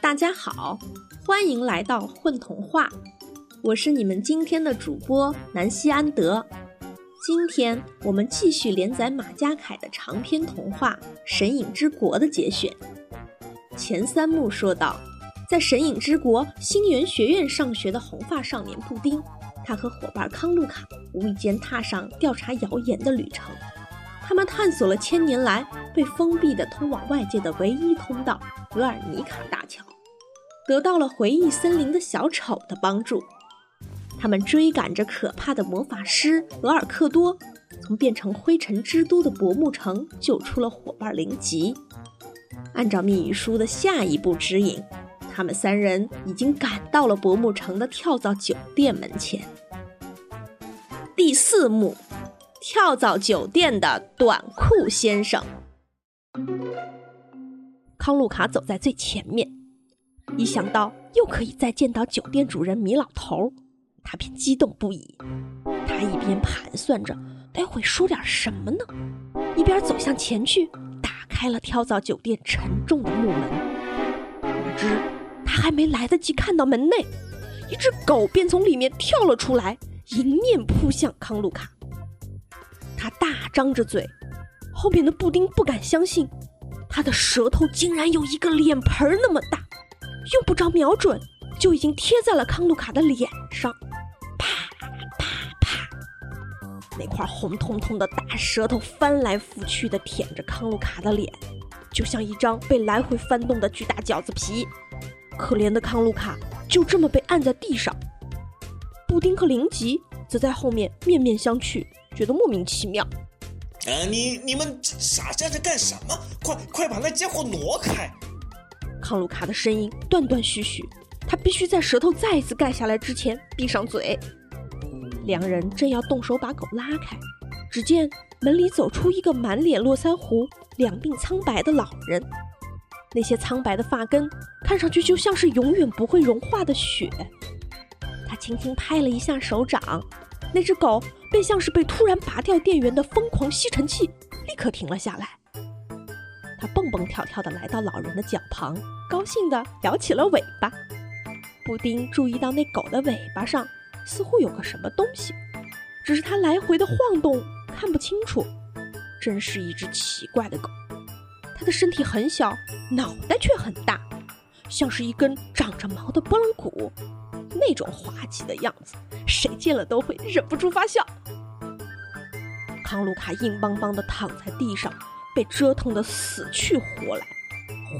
大家好，欢迎来到混童话，我是你们今天的主播南希安德。今天我们继续连载马家凯的长篇童话《神隐之国》的节选。前三幕说到，在神隐之国星源学院上学的红发少年布丁，他和伙伴康路卡无意间踏上调查谣言的旅程。他们探索了千年来被封闭的通往外界的唯一通道——格尔尼卡大桥，得到了回忆森林的小丑的帮助。他们追赶着可怕的魔法师俄尔克多，从变成灰尘之都的薄暮城救出了伙伴灵吉。按照密语书的下一步指引，他们三人已经赶到了薄暮城的跳蚤酒店门前。第四幕，跳蚤酒店的短裤先生。康路卡走在最前面，一想到又可以再见到酒店主人米老头。他便激动不已，他一边盘算着待会说点什么呢，一边走向前去，打开了跳蚤酒店沉重的木门。哪知他还没来得及看到门内，一只狗便从里面跳了出来，迎面扑向康路卡。他大张着嘴，后面的布丁不敢相信，他的舌头竟然有一个脸盆那么大，用不着瞄准，就已经贴在了康路卡的脸上。啪啪啪那块红彤彤的大舌头翻来覆去的舔着康路卡的脸，就像一张被来回翻动的巨大饺子皮。可怜的康路卡就这么被按在地上，布丁和灵吉则在后面面面相觑，觉得莫名其妙。呃，你你们傻站着干什么？快快把那家伙挪开！康鲁卡的声音断断续续，他必须在舌头再一次盖下来之前闭上嘴。两人正要动手把狗拉开，只见门里走出一个满脸络腮胡、两鬓苍白的老人。那些苍白的发根看上去就像是永远不会融化的雪。他轻轻拍了一下手掌，那只狗便像是被突然拔掉电源的疯狂吸尘器，立刻停了下来。它蹦蹦跳跳地来到老人的脚旁，高兴地摇起了尾巴。布丁注意到那狗的尾巴上。似乎有个什么东西，只是它来回的晃动，看不清楚。真是一只奇怪的狗，它的身体很小，脑袋却很大，像是一根长着毛的拨浪鼓，那种滑稽的样子，谁见了都会忍不住发笑。康卢卡硬邦邦地躺在地上，被折腾得死去活来，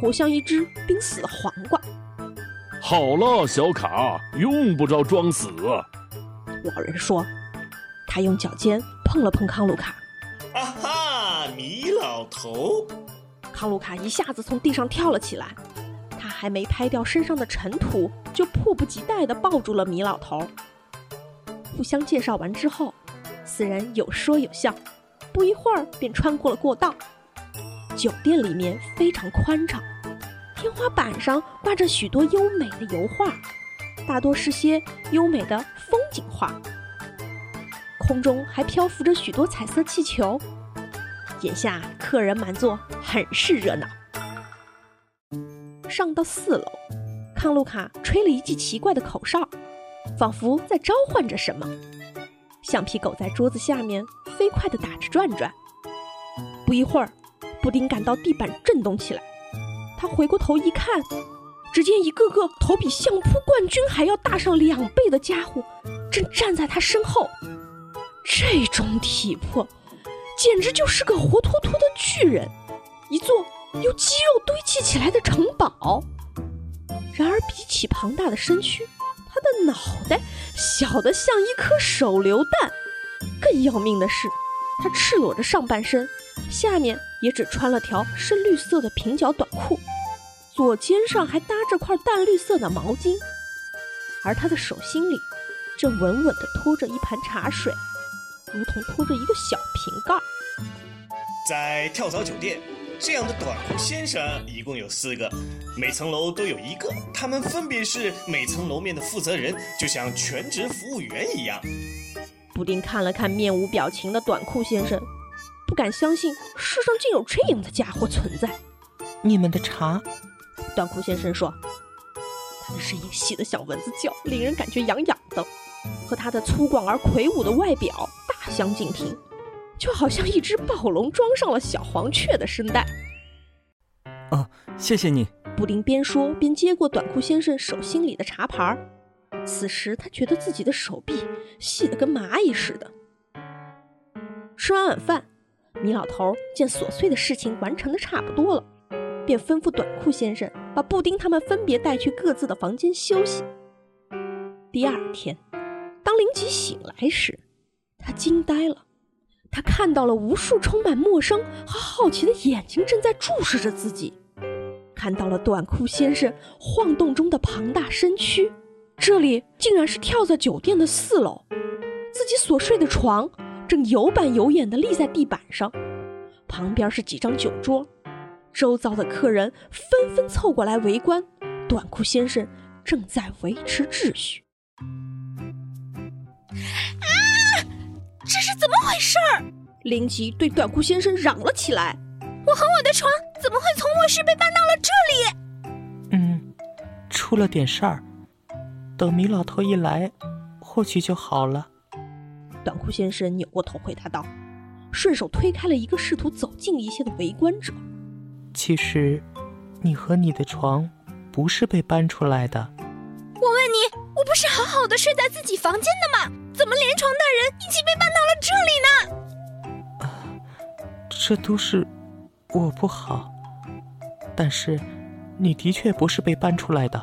活像一只濒死的黄瓜。好了，小卡，用不着装死。老人说：“他用脚尖碰了碰康鲁卡。”啊哈，米老头！康鲁卡一下子从地上跳了起来，他还没拍掉身上的尘土，就迫不及待地抱住了米老头。互相介绍完之后，四人有说有笑，不一会儿便穿过了过道。酒店里面非常宽敞。天花板上挂着许多优美的油画，大多是些优美的风景画。空中还漂浮着许多彩色气球。眼下客人满座，很是热闹。上到四楼，康路卡吹了一记奇怪的口哨，仿佛在召唤着什么。橡皮狗在桌子下面飞快地打着转转。不一会儿，布丁感到地板震动起来。他回过头一看，只见一个个头比相扑冠军还要大上两倍的家伙，正站在他身后。这种体魄，简直就是个活脱脱的巨人，一座由肌肉堆砌起来的城堡。然而，比起庞大的身躯，的脑袋小得像一颗手榴弹。更要命的是，他赤裸着上半身。下面也只穿了条深绿色的平角短裤，左肩上还搭着块淡绿色的毛巾，而他的手心里正稳稳地托着一盘茶水，如同托着一个小瓶盖。在跳蚤酒店，这样的短裤先生一共有四个，每层楼都有一个，他们分别是每层楼面的负责人，就像全职服务员一样。布丁看了看面无表情的短裤先生。不敢相信世上竟有这样的家伙存在，你们的茶。短裤先生说，他的声音细得像蚊子叫，令人感觉痒痒的，和他的粗犷而魁梧的外表大相径庭，就好像一只暴龙装上了小黄雀的声带。哦，谢谢你。布丁边说边接过短裤先生手心里的茶盘儿，此时他觉得自己的手臂细得跟蚂蚁似的。吃完晚饭，米老头见琐碎的事情完成的差不多了，便吩咐短裤先生把布丁他们分别带去各自的房间休息。第二天，当林奇醒来时，他惊呆了，他看到了无数充满陌生和好奇的眼睛正在注视着自己。看到了短裤先生晃动中的庞大身躯，这里竟然是跳蚤酒店的四楼，自己所睡的床正有板有眼地立在地板上，旁边是几张酒桌，周遭的客人纷纷凑过来围观，短裤先生正在维持秩序。是怎么回事儿？林奇对短裤先生嚷了起来。我和我的床怎么会从卧室被搬到了这里？嗯，出了点事儿。等米老头一来，或许就好了。短裤先生扭过头回答道，顺手推开了一个试图走近一些的围观者。其实，你和你的床不是被搬出来的。我问你，我不是好好的睡在自己房间的吗？怎么连床带人一起被搬到了这里呢？啊，这都是。我不好，但是你的确不是被搬出来的，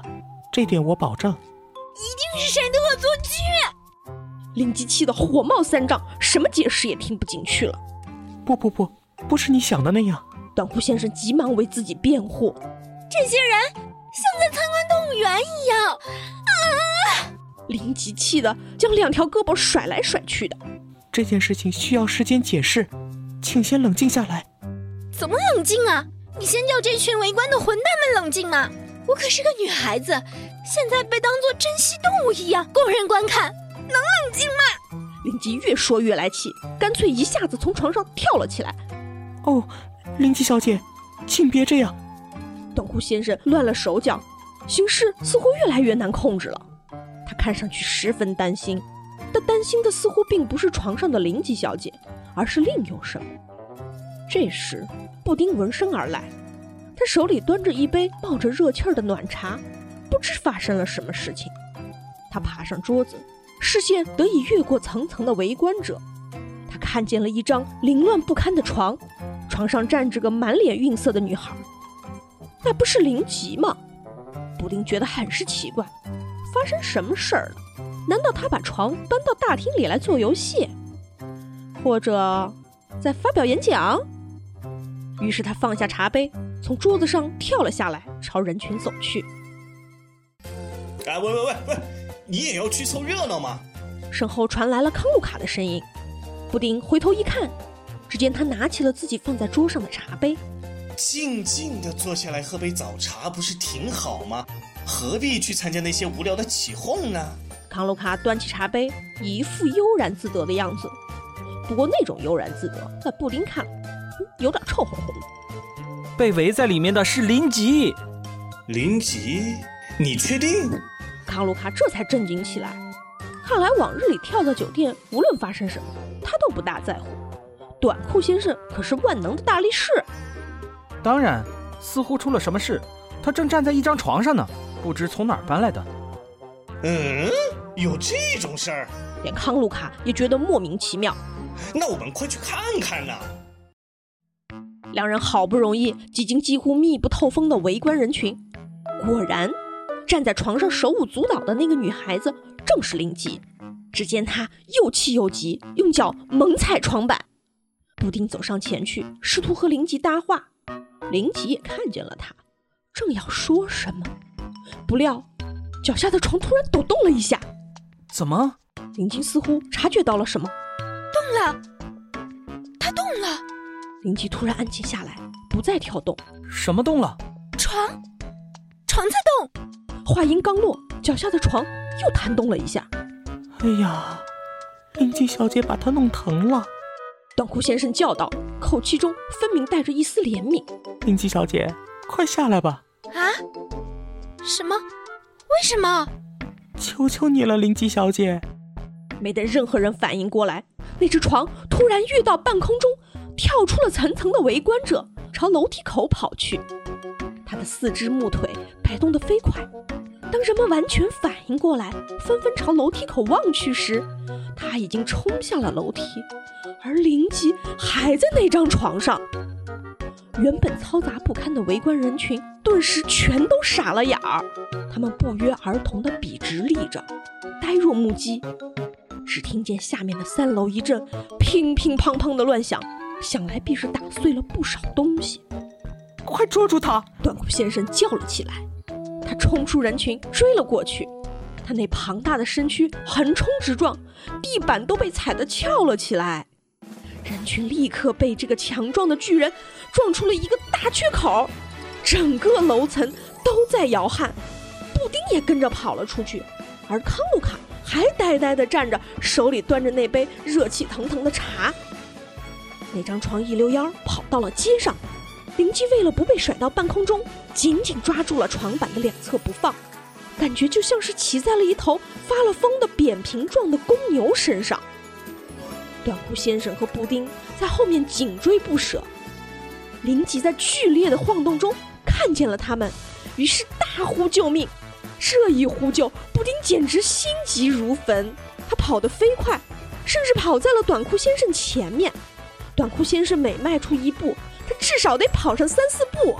这点我保证。一定是谁的恶作剧！林吉气得火冒三丈，什么解释也听不进去了。不不不，不是你想的那样。短裤先生急忙为自己辩护：“这些人像在参观动物园一样。”啊！林吉气得将两条胳膊甩来甩去的。这件事情需要时间解释，请先冷静下来。怎么冷静啊？你先叫这群围观的混蛋们冷静嘛！我可是个女孩子，现在被当作珍稀动物一样供人观看，能冷静吗？林吉越说越来气，干脆一下子从床上跳了起来。哦，林吉小姐，请别这样！短裤先生乱了手脚，形势似乎越来越难控制了。他看上去十分担心，但担心的似乎并不是床上的林吉小姐，而是另有什么。这时，布丁闻声而来，他手里端着一杯冒着热气儿的暖茶，不知发生了什么事情。他爬上桌子，视线得以越过层层的围观者，他看见了一张凌乱不堪的床，床上站着个满脸晕色的女孩。那不是林吉吗？布丁觉得很是奇怪，发生什么事儿了？难道他把床搬到大厅里来做游戏，或者在发表演讲？于是他放下茶杯，从桌子上跳了下来，朝人群走去。哎，喂喂喂喂，你也要去凑热闹吗？身后传来了康路卡的声音。布丁回头一看，只见他拿起了自己放在桌上的茶杯，静静的坐下来喝杯早茶，不是挺好吗？何必去参加那些无聊的起哄呢？康路卡端起茶杯，一副悠然自得的样子。不过那种悠然自得，在布丁看。有点臭烘烘的。被围在里面的是林吉。林吉，你确定？康卢卡这才震惊起来。看来往日里跳蚤酒店，无论发生什么，他都不大在乎。短裤先生可是万能的大力士。当然，似乎出了什么事。他正站在一张床上呢，不知从哪儿搬来的。嗯，有这种事儿？连康卢卡也觉得莫名其妙。那我们快去看看呐！两人好不容易挤进几乎密不透风的围观人群，果然，站在床上手舞足蹈的那个女孩子正是林吉。只见她又气又急，用脚猛踩床板。布丁走上前去，试图和林吉搭话。林奇也看见了他，正要说什么，不料脚下的床突然抖动了一下。怎么？林奇似乎察觉到了什么，动了，他动了。林奇突然安静下来，不再跳动。什么动了？床，床在动。话音刚落，脚下的床又弹动了一下。哎呀，林奇小姐把它弄疼了。短裤先生叫道，口气中分明带着一丝怜悯。林吉小姐，快下来吧！啊？什么？为什么？求求你了，灵吉小姐！没等任何人反应过来，那只床突然跃到半空中，跳出了层层的围观者，朝楼梯口跑去。它的四肢木腿摆动得飞快。当人们完全反应过来，纷纷朝楼梯口望去时，它已经冲下了楼梯，而灵吉还在那张床上。原本嘈杂不堪的围观人群顿时全都傻了眼儿，他们不约而同地笔直立着，呆若木鸡。只听见下面的三楼一阵乒乒乓乓的乱响，想来必是打碎了不少东西。快捉住他！短裤先生叫了起来。他冲出人群，追了过去。他那庞大的身躯横冲直撞，地板都被踩得翘了起来。人群立刻被这个强壮的巨人撞出了一个大缺口，整个楼层都在摇撼。布丁也跟着跑了出去，而康路卡还呆呆地站着，手里端着那杯热气腾腾的茶。那张床一溜烟跑到了街上，灵机为了不被甩到半空中，紧紧抓住了床板的两侧不放，感觉就像是骑在了一头发了疯的扁平状的公牛身上。短裤先生和布丁在后面紧追不舍，林吉在剧烈的晃动中看见了他们，于是大呼救命。这一呼救，布丁简直心急如焚，他跑得飞快，甚至跑在了短裤先生前面。短裤先生每迈出一步，他至少得跑上三四步。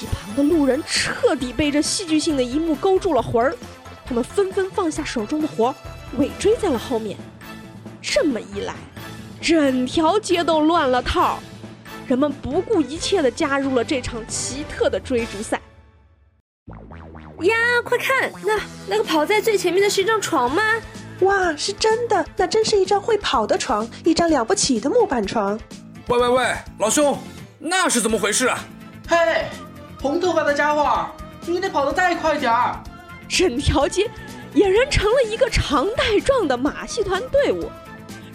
一旁的路人彻底被这戏剧性的一幕勾住了魂儿，他们纷纷放下手中的活儿，尾追在了后面。这么一来，整条街都乱了套，人们不顾一切地加入了这场奇特的追逐赛。呀，快看，那那个跑在最前面的是一张床吗？哇，是真的，那真是一张会跑的床，一张了不起的木板床。喂喂喂，老兄，那是怎么回事啊？嘿，红头发的家伙，你得跑得再快点儿！整条街俨然成了一个长带状的马戏团队伍。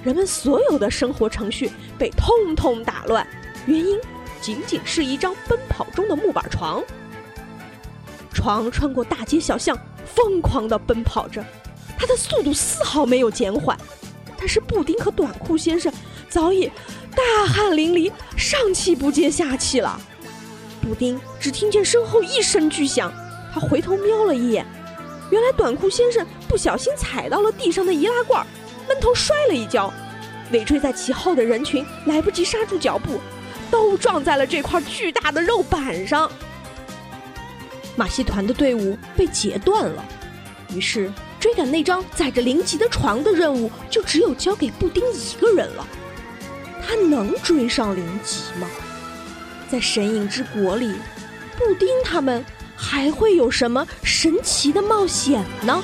人们所有的生活程序被通通打乱，原因仅仅是一张奔跑中的木板床。床穿过大街小巷，疯狂地奔跑着，它的速度丝毫没有减缓。但是布丁和短裤先生早已大汗淋漓，上气不接下气了。布丁只听见身后一声巨响，他回头瞄了一眼，原来短裤先生不小心踩到了地上的易拉罐。闷头摔了一跤，尾追在其后的人群来不及刹住脚步，都撞在了这块巨大的肉板上。马戏团的队伍被截断了，于是追赶那张载着灵吉的床的任务就只有交给布丁一个人了。他能追上灵吉吗？在神隐之国里，布丁他们还会有什么神奇的冒险呢？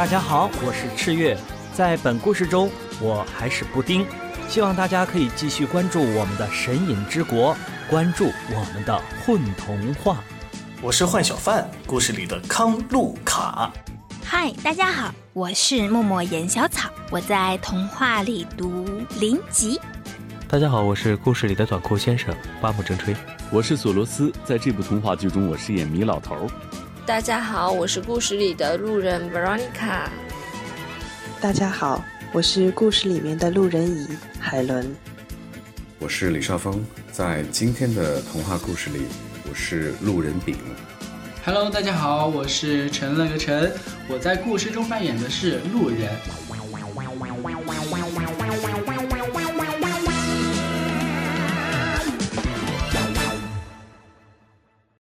大家好，我是赤月，在本故事中，我还是布丁。希望大家可以继续关注我们的《神隐之国》，关注我们的混童话。我是幻小范，故事里的康路卡。嗨，大家好，我是默默言小草，我在童话里读林吉。大家好，我是故事里的短裤先生巴木正吹，我是索罗斯，在这部童话剧中，我饰演米老头。大家好，我是故事里的路人 Veronica。大家好，我是故事里面的路人乙海伦。我是李少峰，在今天的童话故事里，我是路人丙。Hello，大家好，我是陈乐个陈，我在故事中扮演的是路人。